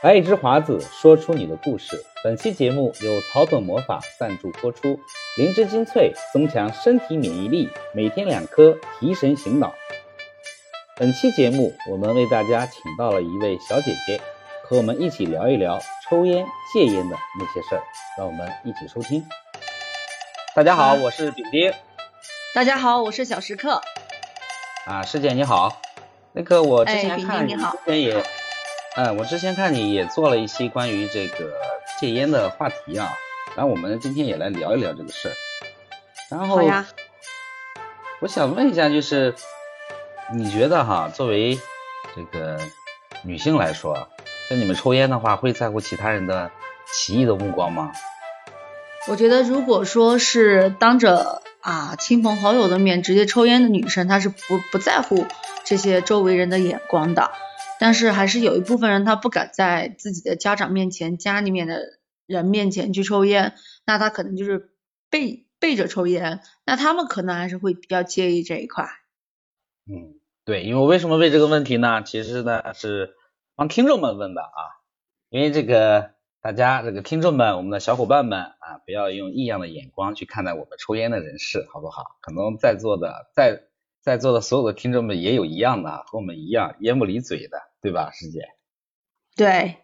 来一只华子，说出你的故事。本期节目由草本魔法赞助播出，灵芝精粹增强身体免疫力，每天两颗提神醒脑。本期节目我们为大家请到了一位小姐姐，和我们一起聊一聊抽烟戒烟的那些事儿，让我们一起收听。大家好，我是饼丁。大家好，我是小时客。啊，师姐你好。那个我之前看你之前也。嗯，我之前看你也做了一些关于这个戒烟的话题啊，然后我们今天也来聊一聊这个事儿。然后，我想问一下，就是你觉得哈，作为这个女性来说，像你们抽烟的话，会在乎其他人的奇异的目光吗？我觉得，如果说是当着啊亲朋好友的面直接抽烟的女生，她是不不在乎这些周围人的眼光的。但是还是有一部分人他不敢在自己的家长面前、家里面的人面前去抽烟，那他可能就是背背着抽烟，那他们可能还是会比较介意这一块。嗯，对，因为为什么问这个问题呢？其实呢是帮听众们问的啊，因为这个大家这个听众们、我们的小伙伴们啊，不要用异样的眼光去看待我们抽烟的人士，好不好？可能在座的在在座的所有的听众们也有一样的，和我们一样烟不离嘴的。对吧，师姐？对，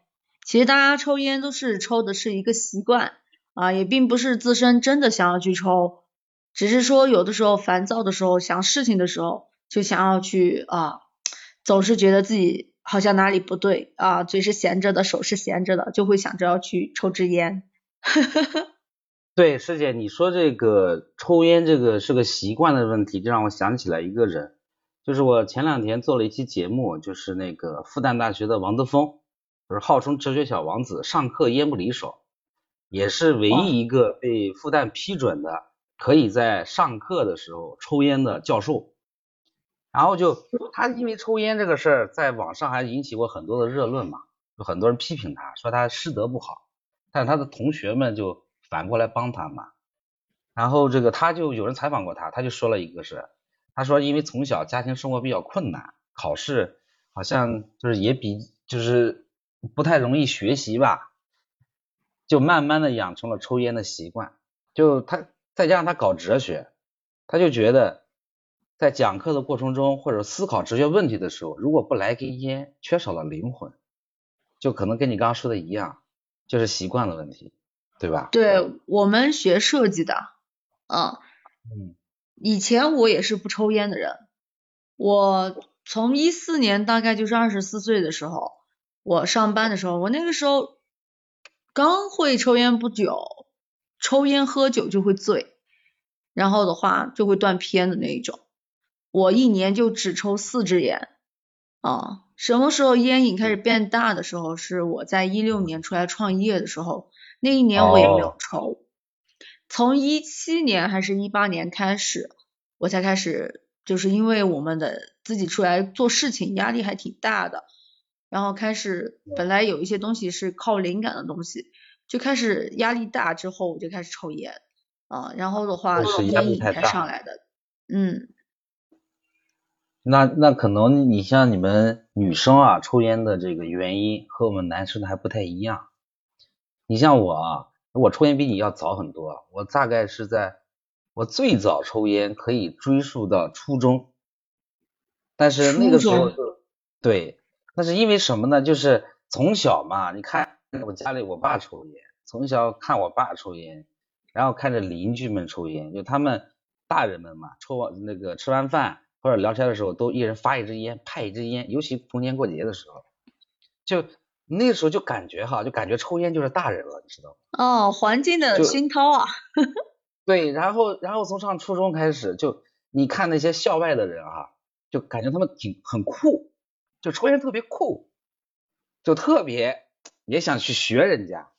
其实大家抽烟都是抽的是一个习惯啊，也并不是自身真的想要去抽，只是说有的时候烦躁的时候、想事情的时候，就想要去啊，总是觉得自己好像哪里不对啊，嘴是闲着的，手是闲着的，就会想着要去抽支烟。对，师姐，你说这个抽烟这个是个习惯的问题，就让我想起来一个人。就是我前两天做了一期节目，就是那个复旦大学的王德峰，就是号称哲学小王子，上课烟不离手，也是唯一一个被复旦批准的可以在上课的时候抽烟的教授。然后就他因为抽烟这个事儿，在网上还引起过很多的热论嘛，有很多人批评他说他师德不好，但他的同学们就反过来帮他嘛。然后这个他就有人采访过他，他就说了一个是。他说，因为从小家庭生活比较困难，考试好像就是也比就是不太容易学习吧，就慢慢的养成了抽烟的习惯。就他再加上他搞哲学，他就觉得在讲课的过程中或者思考哲学问题的时候，如果不来根烟，缺少了灵魂，就可能跟你刚刚说的一样，就是习惯的问题，对吧？对我们学设计的，嗯嗯。以前我也是不抽烟的人，我从一四年大概就是二十四岁的时候，我上班的时候，我那个时候刚会抽烟不久，抽烟喝酒就会醉，然后的话就会断片的那一种，我一年就只抽四支烟啊。什么时候烟瘾开始变大的时候？是我在一六年出来创业的时候，那一年我也没有抽。从一七年还是一八年开始，我才开始，就是因为我们的自己出来做事情，压力还挺大的，然后开始本来有一些东西是靠灵感的东西，就开始压力大之后，我就开始抽烟啊，然后的话烟瘾才上来的，嗯。那那可能你像你们女生啊，抽烟的这个原因和我们男生的还不太一样，你像我。啊。我抽烟比你要早很多，我大概是在我最早抽烟可以追溯到初中，但是那个时候对，那是因为什么呢？就是从小嘛，你看我家里我爸抽烟，从小看我爸抽烟，然后看着邻居们抽烟，就他们大人们嘛，抽完那个吃完饭或者聊天的时候，都一人发一支烟，派一支烟，尤其逢年过节的时候，就。那个时候就感觉哈，就感觉抽烟就是大人了，你知道吗？哦，环境的熏陶啊。对，然后然后从上初中开始，就你看那些校外的人啊，就感觉他们挺很酷，就抽烟特别酷，就特别也想去学人家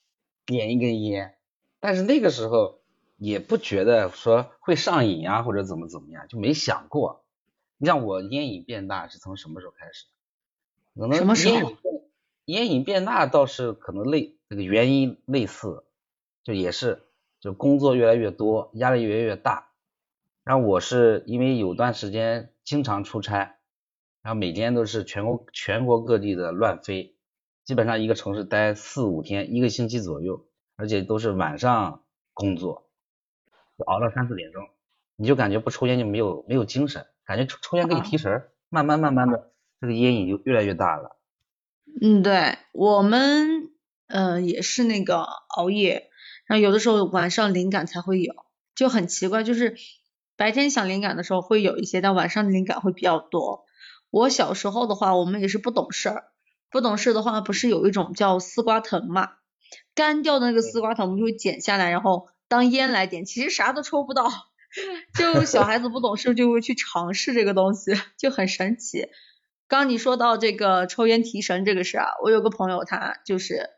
点一根烟，但是那个时候也不觉得说会上瘾啊或者怎么怎么样，就没想过。你像我烟瘾变大是从什么时候开始？可能什么时候？烟瘾变大倒是可能类这个原因类似，就也是就工作越来越多，压力越来越大。然后我是因为有段时间经常出差，然后每天都是全国全国各地的乱飞，基本上一个城市待四五天，一个星期左右，而且都是晚上工作，熬到三四点钟，你就感觉不抽烟就没有没有精神，感觉抽抽烟给你提神，慢慢慢慢的这个烟瘾就越来越大了。嗯，对我们嗯也是那个熬夜，然后有的时候晚上灵感才会有，就很奇怪，就是白天想灵感的时候会有一些，但晚上灵感会比较多。我小时候的话，我们也是不懂事儿。不懂事的话，不是有一种叫丝瓜藤嘛？干掉的那个丝瓜藤，我们就会剪下来，然后当烟来点。其实啥都抽不到，就小孩子不懂事就会去尝试这个东西，就很神奇。刚你说到这个抽烟提神这个事啊，我有个朋友，他就是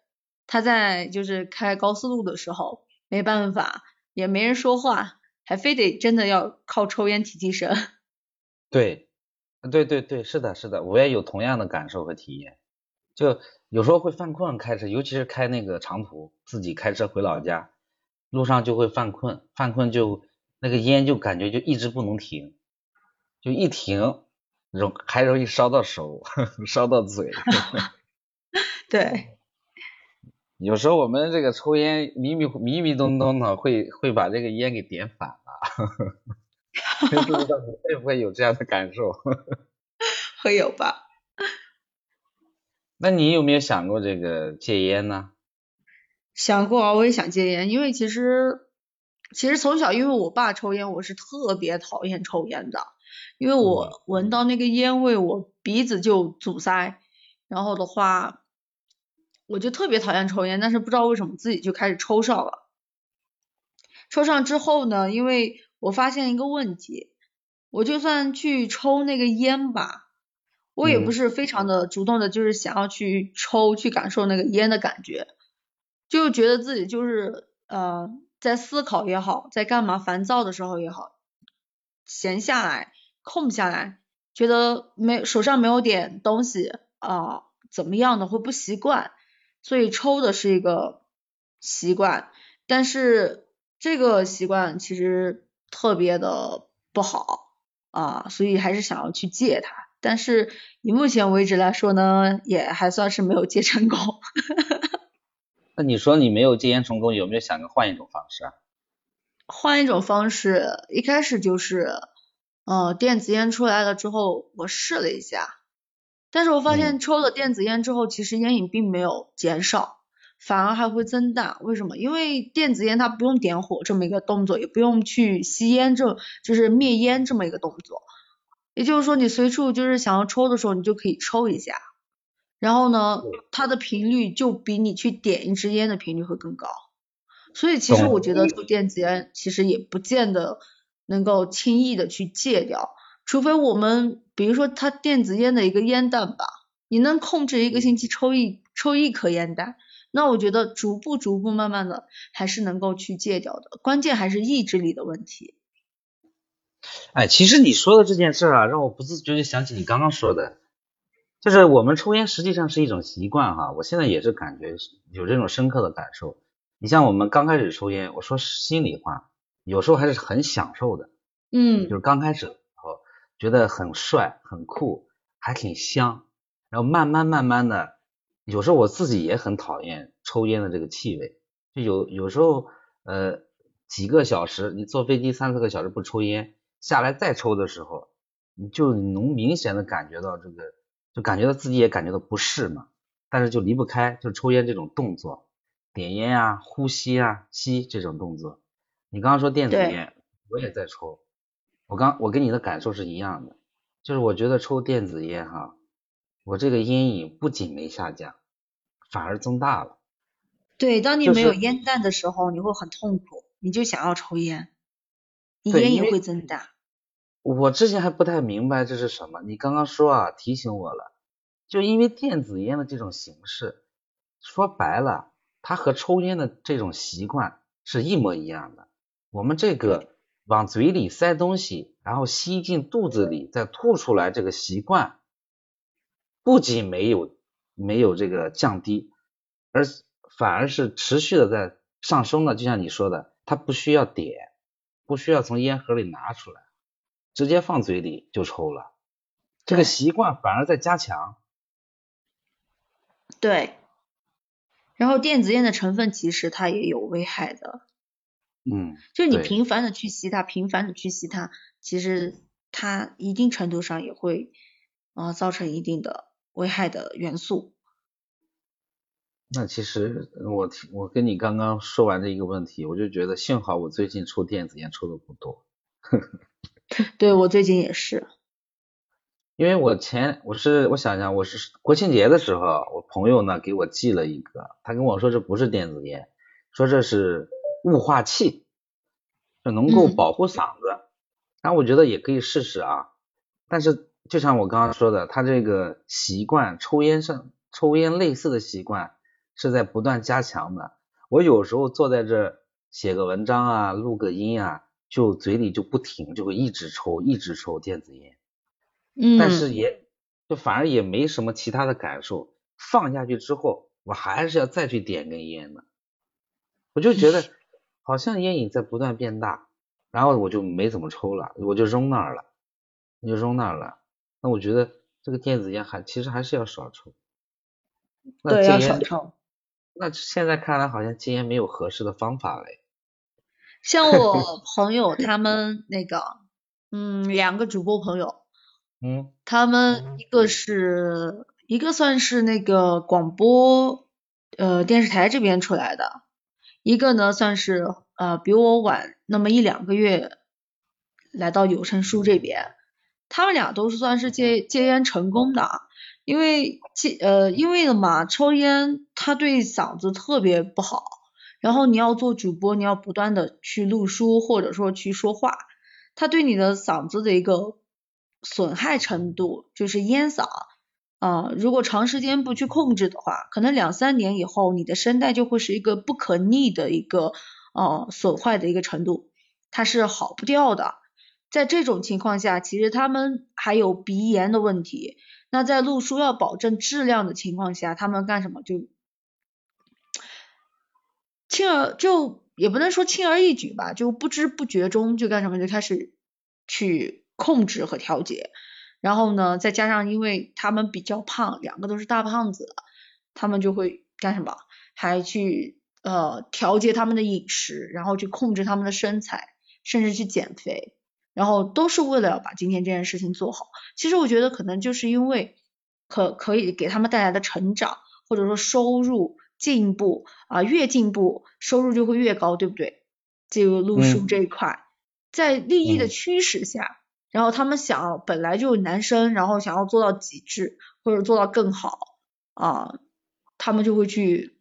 他在就是开高速路的时候，没办法，也没人说话，还非得真的要靠抽烟提提神。对，对对对，是的，是的，我也有同样的感受和体验。就有时候会犯困开车，尤其是开那个长途，自己开车回老家，路上就会犯困，犯困就那个烟就感觉就一直不能停，就一停容还容易烧到手，烧到嘴。对。有时候我们这个抽烟迷迷迷迷瞪瞪的，会会把这个烟给点反了。不知道你会不会有这样的感受？会有吧。那你有没有想过这个戒烟呢？想过啊，我也想戒烟，因为其实其实从小因为我爸抽烟，我是特别讨厌抽烟的，因为我闻到那个烟味，我鼻子就阻塞，然后的话我就特别讨厌抽烟，但是不知道为什么自己就开始抽上了。抽上之后呢，因为我发现一个问题，我就算去抽那个烟吧。我也不是非常的主动的，就是想要去抽，去感受那个烟的感觉，就觉得自己就是呃在思考也好，在干嘛烦躁的时候也好，闲下来空不下来，觉得没手上没有点东西啊怎么样的会不习惯，所以抽的是一个习惯，但是这个习惯其实特别的不好啊，所以还是想要去戒它。但是以目前为止来说呢，也还算是没有戒成功。那你说你没有戒烟成功，有没有想过换一种方式啊？换一种方式，一开始就是呃电子烟出来了之后，我试了一下，但是我发现抽了电子烟之后，其实烟瘾并没有减少，反而还会增大。为什么？因为电子烟它不用点火这么一个动作，也不用去吸烟这就是灭烟这么一个动作。也就是说，你随处就是想要抽的时候，你就可以抽一下，然后呢，它的频率就比你去点一支烟的频率会更高。所以其实我觉得抽电子烟其实也不见得能够轻易的去戒掉，除非我们比如说它电子烟的一个烟弹吧，你能控制一个星期抽一抽一颗烟弹，那我觉得逐步逐步慢慢的还是能够去戒掉的，关键还是意志力的问题。哎，其实你说的这件事啊，让我不自觉的想起你刚刚说的，就是我们抽烟实际上是一种习惯哈。我现在也是感觉有这种深刻的感受。你像我们刚开始抽烟，我说心里话，有时候还是很享受的，嗯，就是刚开始的时候觉得很帅、很酷，还挺香。然后慢慢慢慢的，有时候我自己也很讨厌抽烟的这个气味，就有有时候呃几个小时，你坐飞机三四个小时不抽烟。下来再抽的时候，你就能明显的感觉到这个，就感觉到自己也感觉到不适嘛，但是就离不开就抽烟这种动作，点烟啊、呼吸啊、吸这种动作。你刚刚说电子烟，我也在抽，我刚我跟你的感受是一样的，就是我觉得抽电子烟哈，我这个烟瘾不仅没下降，反而增大了。对，当你没有烟弹的时候，你会很痛苦，你就想要抽烟。烟瘾会增大。我之前还不太明白这是什么，你刚刚说啊，提醒我了。就因为电子烟的这种形式，说白了，它和抽烟的这种习惯是一模一样的。我们这个往嘴里塞东西，然后吸进肚子里再吐出来这个习惯，不仅没有没有这个降低，而反而是持续的在上升的。就像你说的，它不需要点。不需要从烟盒里拿出来，直接放嘴里就抽了，这个习惯反而在加强。对。然后电子烟的成分其实它也有危害的。嗯。就你频繁的去吸它，频繁的去吸它，其实它一定程度上也会啊造成一定的危害的元素。那其实我我跟你刚刚说完这一个问题，我就觉得幸好我最近抽电子烟抽的不多。对我最近也是。因为我前我是我想想我是国庆节的时候，我朋友呢给我寄了一个，他跟我说这不是电子烟，说这是雾化器，就能够保护嗓子。然后我觉得也可以试试啊，但是就像我刚刚说的，他这个习惯抽烟上抽烟类似的习惯。是在不断加强的。我有时候坐在这写个文章啊，录个音啊，就嘴里就不停，就会一直抽，一直抽电子烟。嗯。但是也就反而也没什么其他的感受。放下去之后，我还是要再去点根烟的。我就觉得好像烟瘾在不断变大，然后我就没怎么抽了，我就扔那儿了，就扔那儿了。那我觉得这个电子烟还其实还是要少抽。对，要少抽。那现在看来好像戒烟没有合适的方法嘞。像我朋友他们那个，嗯，两个主播朋友，嗯，他们一个是一个算是那个广播呃电视台这边出来的，一个呢算是呃比我晚那么一两个月来到有声书这边，他们俩都是算是戒戒烟成功的。因为戒呃，因为的嘛，抽烟它对嗓子特别不好。然后你要做主播，你要不断的去录书或者说去说话，它对你的嗓子的一个损害程度就是烟嗓啊。如果长时间不去控制的话，可能两三年以后，你的声带就会是一个不可逆的一个呃损坏的一个程度，它是好不掉的。在这种情况下，其实他们还有鼻炎的问题。那在录书要保证质量的情况下，他们干什么就轻而就也不能说轻而易举吧，就不知不觉中就干什么就开始去控制和调节。然后呢，再加上因为他们比较胖，两个都是大胖子，他们就会干什么？还去呃调节他们的饮食，然后去控制他们的身材，甚至去减肥。然后都是为了要把今天这件事情做好。其实我觉得可能就是因为可可以给他们带来的成长，或者说收入进步啊，越进步收入就会越高，对不对？这个路数这一块，在利益的驱使下，然后他们想本来就男生，然后想要做到极致或者做到更好啊，他们就会去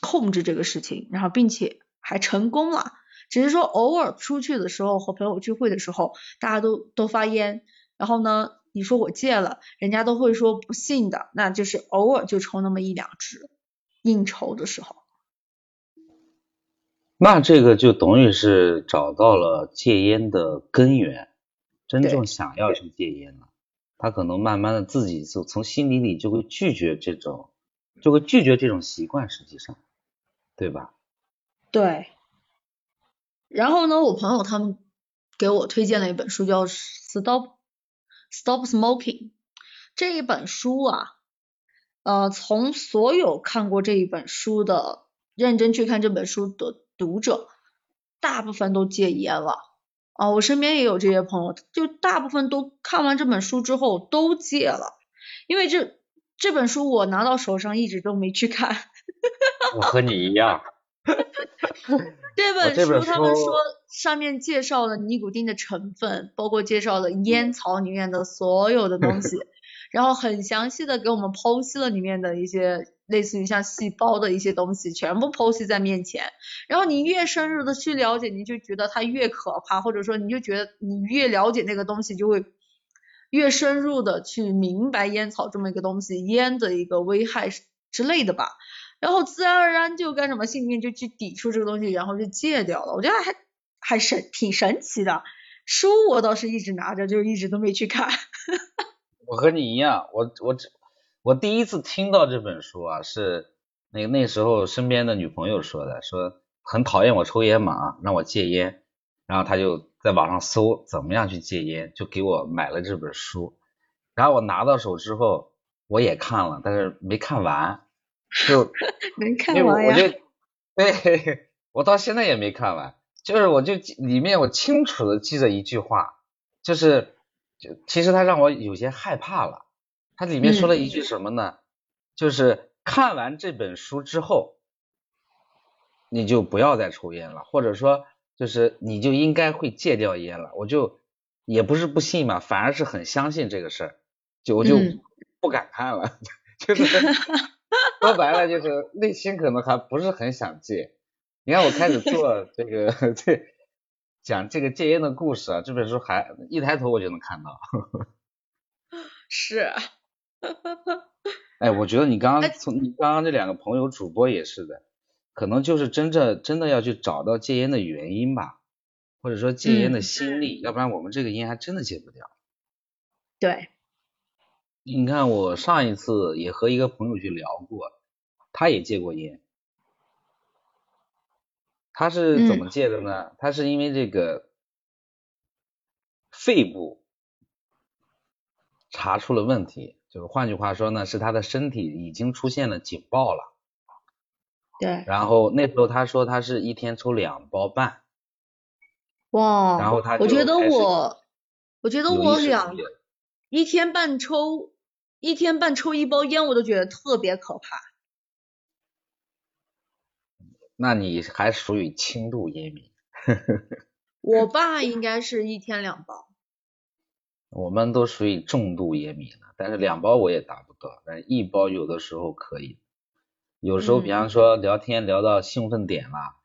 控制这个事情，然后并且还成功了。只是说偶尔出去的时候和朋友聚会的时候，大家都都发烟，然后呢，你说我戒了，人家都会说不信的，那就是偶尔就抽那么一两支，应酬的时候。那这个就等于是找到了戒烟的根源，真正想要去戒烟了，他可能慢慢的自己就从心底里就会拒绝这种，就会拒绝这种习惯，实际上，对吧？对。然后呢，我朋友他们给我推荐了一本书，叫《Stop Stop Smoking》这一本书啊，呃，从所有看过这一本书的认真去看这本书的读者，大部分都戒烟了啊。我身边也有这些朋友，就大部分都看完这本书之后都戒了，因为这这本书我拿到手上一直都没去看。我和你一样。这本书他们说上面介绍了尼古丁的成分，包括介绍了烟草里面的所有的东西，然后很详细的给我们剖析了里面的一些类似于像细胞的一些东西，全部剖析在面前。然后你越深入的去了解，你就觉得它越可怕，或者说你就觉得你越了解那个东西，就会越深入的去明白烟草这么一个东西，烟的一个危害之类的吧。然后自然而然就干什么，心里面就去抵触这个东西，然后就戒掉了。我觉得还还神挺神奇的。书我倒是一直拿着，就一直都没去看。我和你一样，我我我第一次听到这本书啊，是那那时候身边的女朋友说的，说很讨厌我抽烟嘛，让我戒烟。然后她就在网上搜怎么样去戒烟，就给我买了这本书。然后我拿到手之后，我也看了，但是没看完。就 没看完呀？我就对，我到现在也没看完。就是我就里面我清楚的记着一句话，就是就其实他让我有些害怕了。他里面说了一句什么呢？就是看完这本书之后，你就不要再抽烟了，或者说就是你就应该会戒掉烟了。我就也不是不信嘛，反而是很相信这个事儿，就我就不敢看了。就是说白了，就是内心可能还不是很想戒。你看我开始做这个这讲这个戒烟的故事啊，这本书还一抬头我就能看到。是。哎，我觉得你刚刚从你刚刚这两个朋友主播也是的，可能就是真正真的要去找到戒烟的原因吧，或者说戒烟的心理，要不然我们这个烟还真的戒不掉。对。你看我上一次也和一个朋友去聊过，他也戒过烟。他是怎么戒的呢？他是因为这个肺部查出了问题，就是换句话说呢，是他的身体已经出现了警报了。对。然后那时候他说他是一天抽两包半。哇。然后他我觉得我，我觉得我两一天半抽一天半抽一包烟，我都觉得特别可怕。那你还属于轻度烟民，我爸应该是一天两包，我们都属于重度烟民了，但是两包我也达不到，但一包有的时候可以，有时候比方说聊天聊到兴奋点了，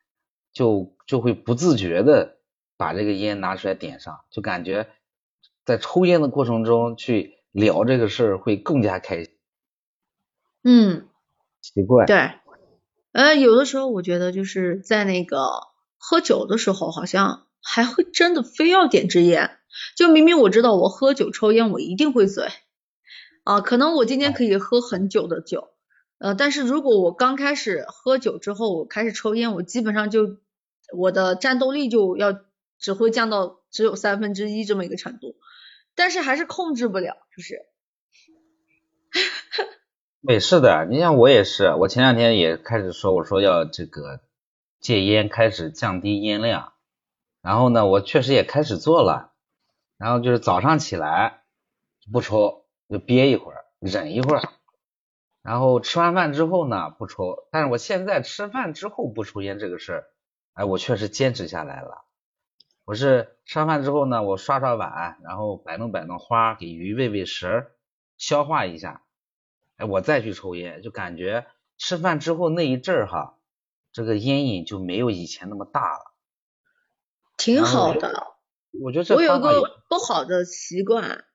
就就会不自觉的把这个烟拿出来点上，就感觉在抽烟的过程中去聊这个事儿会更加开心，嗯，奇怪，对。呃，有的时候我觉得就是在那个喝酒的时候，好像还会真的非要点支烟。就明明我知道我喝酒抽烟我一定会醉啊，可能我今天可以喝很久的酒，呃，但是如果我刚开始喝酒之后我开始抽烟，我基本上就我的战斗力就要只会降到只有三分之一这么一个程度，但是还是控制不了，就是。没事的，你像我也是，我前两天也开始说，我说要这个戒烟，开始降低烟量，然后呢，我确实也开始做了，然后就是早上起来不抽，就憋一会儿，忍一会儿，然后吃完饭之后呢不抽，但是我现在吃饭之后不抽烟这个事儿，哎，我确实坚持下来了。我是吃完饭之后呢，我刷刷碗，然后摆弄摆弄花，给鱼喂喂食，消化一下。哎，我再去抽烟，就感觉吃饭之后那一阵儿哈，这个烟瘾就没有以前那么大了。挺好的。我觉得这我有个不好的习惯，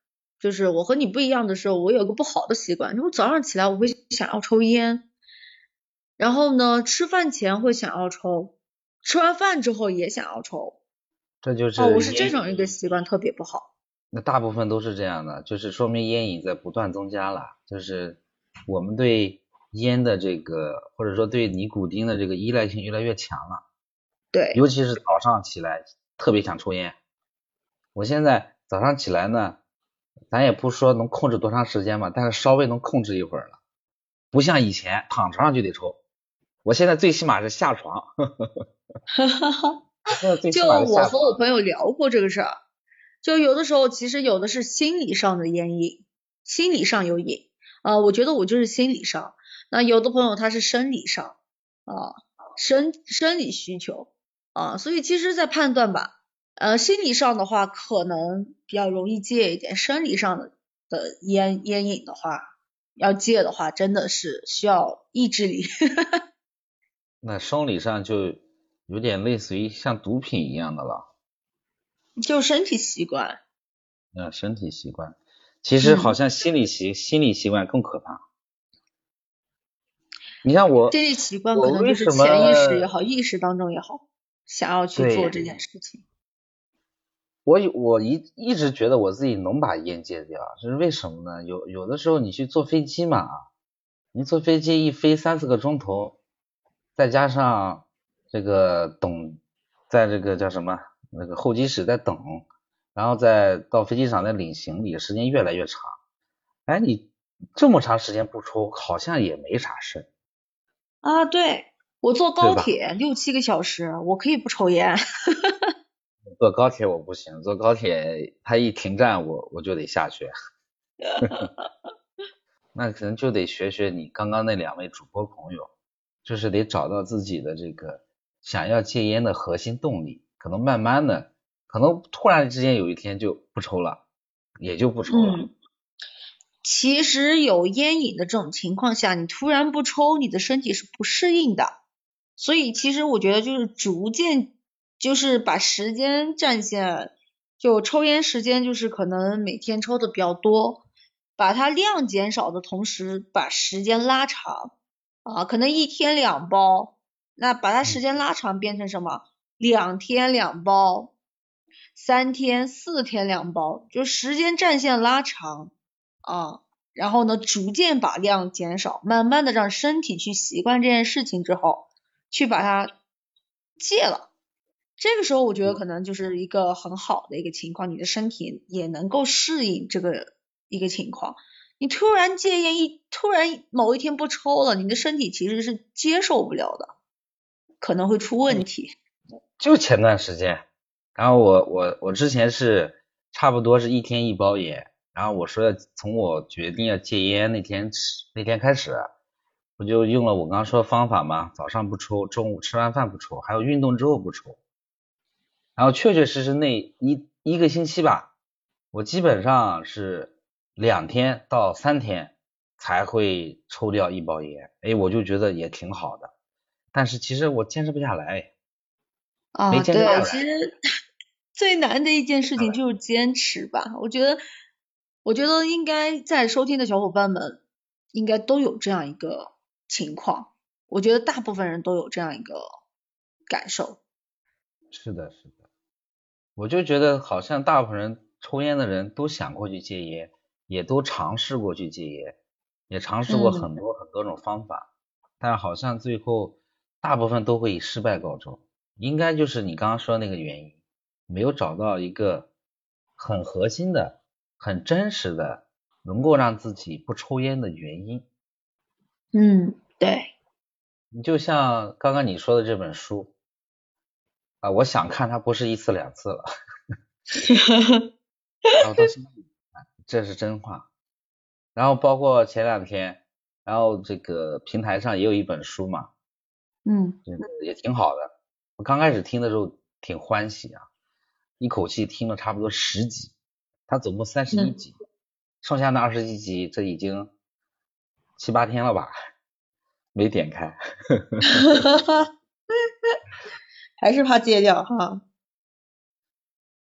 就是我和你不一样的时候，我有个不好的习惯，就我早上起来我会想要抽烟，然后呢，吃饭前会想要抽，吃完饭之后也想要抽。这就是哦，我是这种一个习惯，特别不好。那大部分都是这样的，就是说明烟瘾在不断增加了，就是。我们对烟的这个，或者说对尼古丁的这个依赖性越来越强了。对。尤其是早上起来特别想抽烟。我现在早上起来呢，咱也不说能控制多长时间吧，但是稍微能控制一会儿了。不像以前躺床上就得抽，我现在最起码是下床。哈哈哈。就我和我朋友聊过这个事儿，就有的时候其实有的是心理上的烟瘾，心理上有瘾。啊，我觉得我就是心理上，那有的朋友他是生理上啊，生生理需求啊，所以其实，在判断吧，呃，心理上的话可能比较容易戒一点，生理上的的烟烟瘾的话，要戒的话，真的是需要意志力。那生理上就有点类似于像毒品一样的了，就身体习惯。嗯，身体习惯。其实好像心理习心理习惯更可怕。你像我，这类习惯可能就是潜意识也好，意识当中也好，想要去做这件事情。我我一一直觉得我自己能把烟戒掉，这是为什么呢？有有的时候你去坐飞机嘛，你坐飞机一飞三四个钟头，再加上这个等，在这个叫什么那个候机室在等。然后再到飞机场再领行李，时间越来越长。哎，你这么长时间不抽，好像也没啥事。啊，对，我坐高铁六七个小时，我可以不抽烟。坐高铁我不行，坐高铁它一停站我我就得下去。那可能就得学学你刚刚那两位主播朋友，就是得找到自己的这个想要戒烟的核心动力，可能慢慢的，可能突然之间有一天就不抽了，也就不抽了。其实有烟瘾的这种情况下，你突然不抽，你的身体是不适应的。所以其实我觉得就是逐渐，就是把时间战线，就抽烟时间就是可能每天抽的比较多，把它量减少的同时，把时间拉长啊，可能一天两包，那把它时间拉长变成什么？两天两包，三天四天两包，就时间战线拉长。啊，然后呢，逐渐把量减少，慢慢的让身体去习惯这件事情之后，去把它戒了。这个时候我觉得可能就是一个很好的一个情况，你的身体也能够适应这个一个情况。你突然戒烟一，突然某一天不抽了，你的身体其实是接受不了的，可能会出问题。就前段时间，然后我我我之前是差不多是一天一包烟。然后我说要，从我决定要戒烟那天那天开始，我就用了我刚刚说的方法嘛，早上不抽，中午吃完饭不抽，还有运动之后不抽。然后确确实实那一一个星期吧，我基本上是两天到三天才会抽掉一包烟，哎，我就觉得也挺好的。但是其实我坚持不下来，啊，对，其实 最难的一件事情就是坚持吧，我觉得。我觉得应该在收听的小伙伴们应该都有这样一个情况，我觉得大部分人都有这样一个感受。是的，是的，我就觉得好像大部分人抽烟的人都想过去戒烟，也都尝试过去戒烟，也尝试过很多很多种方法，但好像最后大部分都会以失败告终。应该就是你刚刚说的那个原因，没有找到一个很核心的。很真实的，能够让自己不抽烟的原因。嗯，对。你就像刚刚你说的这本书啊，我想看它不是一次两次了。然后到现在，这是真话。然后包括前两天，然后这个平台上也有一本书嘛，嗯，也挺好的。我刚开始听的时候挺欢喜啊，一口气听了差不多十集。它总共三十一集，剩下那二十一集，这已经七八天了吧？没点开，还是怕戒掉哈？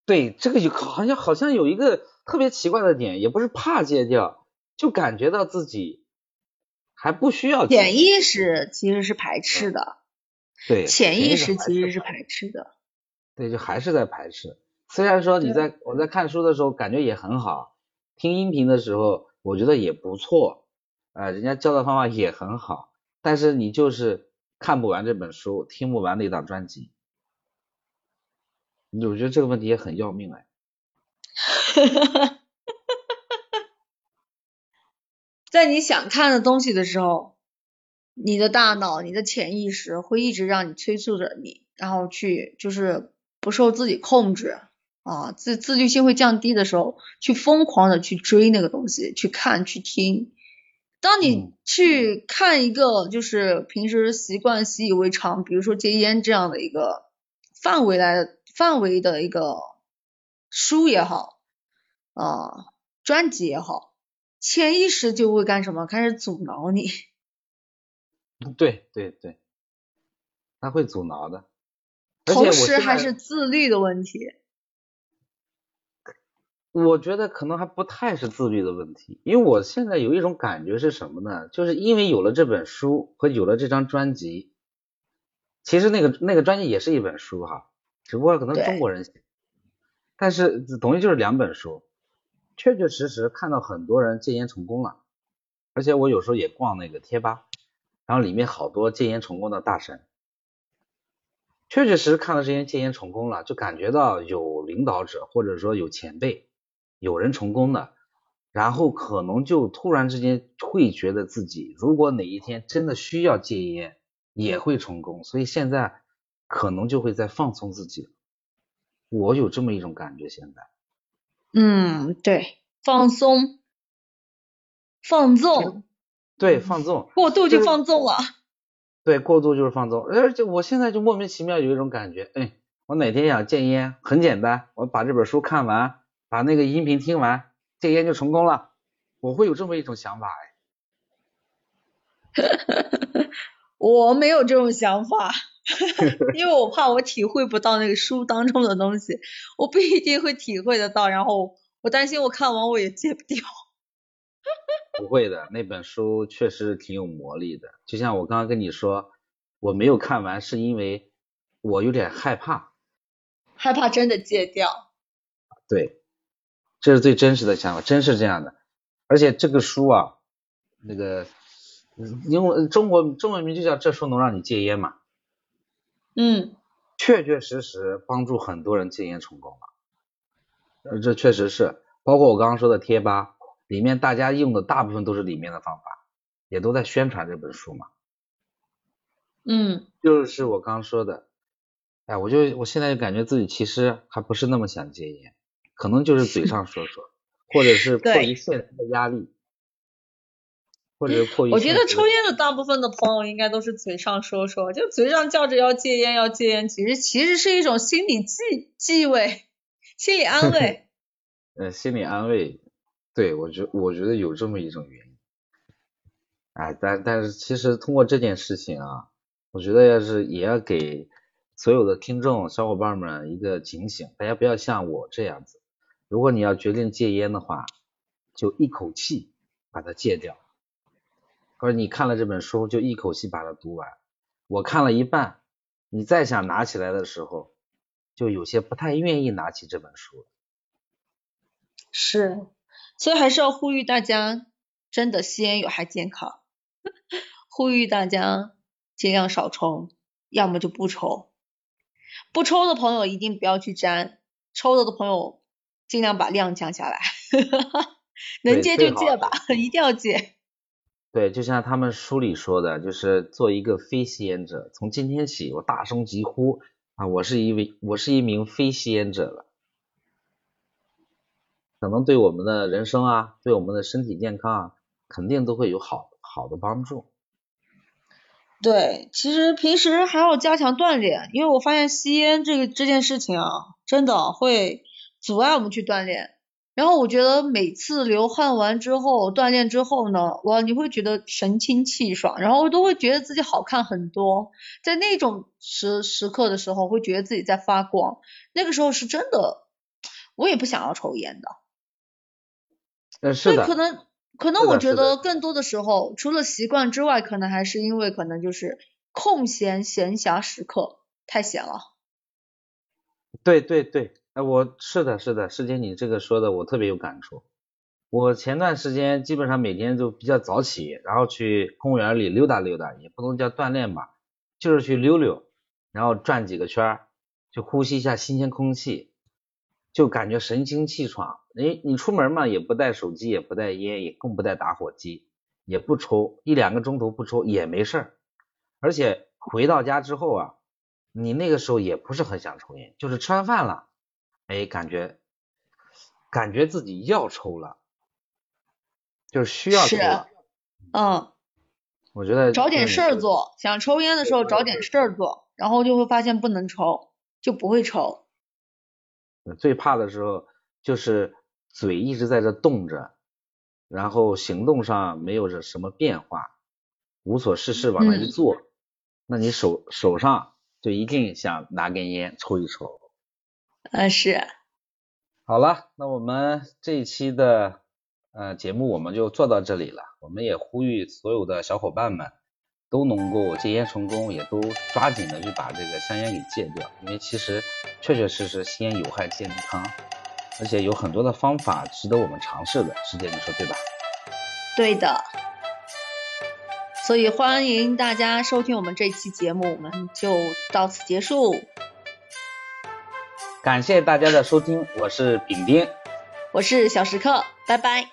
对，这个有好像好像有一个特别奇怪的点，也不是怕戒掉，就感觉到自己还不需要。潜意识其实是排斥的，对，潜意识其实是排斥的，对，就还是在排斥。虽然说你在我在看书的时候感觉也很好，听音频的时候我觉得也不错，啊，人家教的方法也很好，但是你就是看不完这本书，听不完那档专辑，你我觉得这个问题也很要命哎。哈哈哈哈哈！在你想看的东西的时候，你的大脑、你的潜意识会一直让你催促着你，然后去就是不受自己控制。啊，自自律性会降低的时候，去疯狂的去追那个东西，去看去听。当你去看一个就是平时习惯习以为常，比如说戒烟这样的一个范围来的范围的一个书也好，啊，专辑也好，潜意识就会干什么？开始阻挠你。对对对，他会阻挠的。同时还是自律的问题。我觉得可能还不太是自律的问题，因为我现在有一种感觉是什么呢？就是因为有了这本书和有了这张专辑，其实那个那个专辑也是一本书哈，只不过可能中国人写，但是等于就是两本书，确确实实看到很多人戒烟成功了，而且我有时候也逛那个贴吧，然后里面好多戒烟成功的大神，确确实实看到这些戒烟成功了，就感觉到有领导者或者说有前辈。有人成功的，然后可能就突然之间会觉得自己如果哪一天真的需要戒烟，也会成功，所以现在可能就会在放松自己。我有这么一种感觉，现在。嗯，对，放松，放纵。对，放纵。过度就放纵了。对，过度就是放纵，而且我现在就莫名其妙有一种感觉，哎，我哪天想戒烟，很简单，我把这本书看完，把那个音频听完。戒烟就成功了，我会有这么一种想法哎。我没有这种想法，因为我怕我体会不到那个书当中的东西，我不一定会体会得到，然后我担心我看完我也戒不掉。不会的，那本书确实挺有魔力的，就像我刚刚跟你说，我没有看完是因为我有点害怕，害怕真的戒掉。对。这是最真实的想法，真是这样的。而且这个书啊，那个英文中国中文名就叫《这书能让你戒烟》嘛。嗯。确确实实帮助很多人戒烟成功了。呃，这确实是，包括我刚刚说的贴吧里面，大家用的大部分都是里面的方法，也都在宣传这本书嘛。嗯。就是我刚刚说的，哎，我就我现在就感觉自己其实还不是那么想戒烟。可能就是嘴上说说，或者 是迫于现实的压力，或者是迫于。我觉得抽烟的大部分的朋友应该都是嘴上说说，就嘴上叫着要戒烟要戒烟，其实其实是一种心理忌忌讳，心理安慰。呃，心理安慰，对我觉我觉得有这么一种原因。哎，但但是其实通过这件事情啊，我觉得要是也要给所有的听众小伙伴们一个警醒，大家不要像我这样子。如果你要决定戒烟的话，就一口气把它戒掉。或者你看了这本书，就一口气把它读完。我看了一半，你再想拿起来的时候，就有些不太愿意拿起这本书。是，所以还是要呼吁大家，真的吸烟有害健康，呼吁大家尽量少抽，要么就不抽。不抽的朋友一定不要去沾，抽了的朋友。尽量把量降下来，能戒就戒吧，一定要戒。对，就像他们书里说的，就是做一个非吸烟者。从今天起，我大声疾呼啊，我是一位，我是一名非吸烟者了。可能对我们的人生啊，对我们的身体健康啊，肯定都会有好好的帮助。对，其实平时还要加强锻炼，因为我发现吸烟这个这件事情啊，真的会。阻碍我们去锻炼，然后我觉得每次流汗完之后锻炼之后呢，哇，你会觉得神清气爽，然后都会觉得自己好看很多，在那种时时刻的时候，会觉得自己在发光，那个时候是真的，我也不想要抽烟的。呃，是的。可能可能我觉得更多的时候，除了习惯之外，可能还是因为可能就是空闲闲暇时刻太闲了。对对对。哎，我是的，是的，师姐，你这个说的我特别有感触。我前段时间基本上每天都比较早起，然后去公园里溜达溜达，也不能叫锻炼吧，就是去溜溜，然后转几个圈，就呼吸一下新鲜空气，就感觉神清气爽。哎，你出门嘛，也不带手机，也不带烟，也更不带打火机，也不抽，一两个钟头不抽也没事儿。而且回到家之后啊，你那个时候也不是很想抽烟，就是吃完饭了。哎，感觉感觉自己要抽了，就是需要抽了。嗯，我觉得找点事儿做，想抽烟的时候找点事儿做，然后就会发现不能抽，就不会抽。最怕的时候就是嘴一直在这动着，然后行动上没有着什么变化，无所事事往那一坐，那你手手上就一定想拿根烟抽一抽。嗯，是。好了，那我们这一期的呃节目我们就做到这里了。我们也呼吁所有的小伙伴们都能够戒烟成功，也都抓紧的去把这个香烟给戒掉。因为其实确确实实吸烟有害健康，而且有很多的方法值得我们尝试的。师姐，你说对吧？对的。所以欢迎大家收听我们这期节目，我们就到此结束。感谢大家的收听，我是丙丁，我是小时刻，拜拜。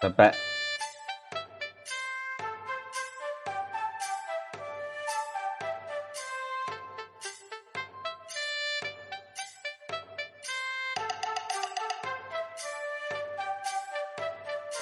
拜拜。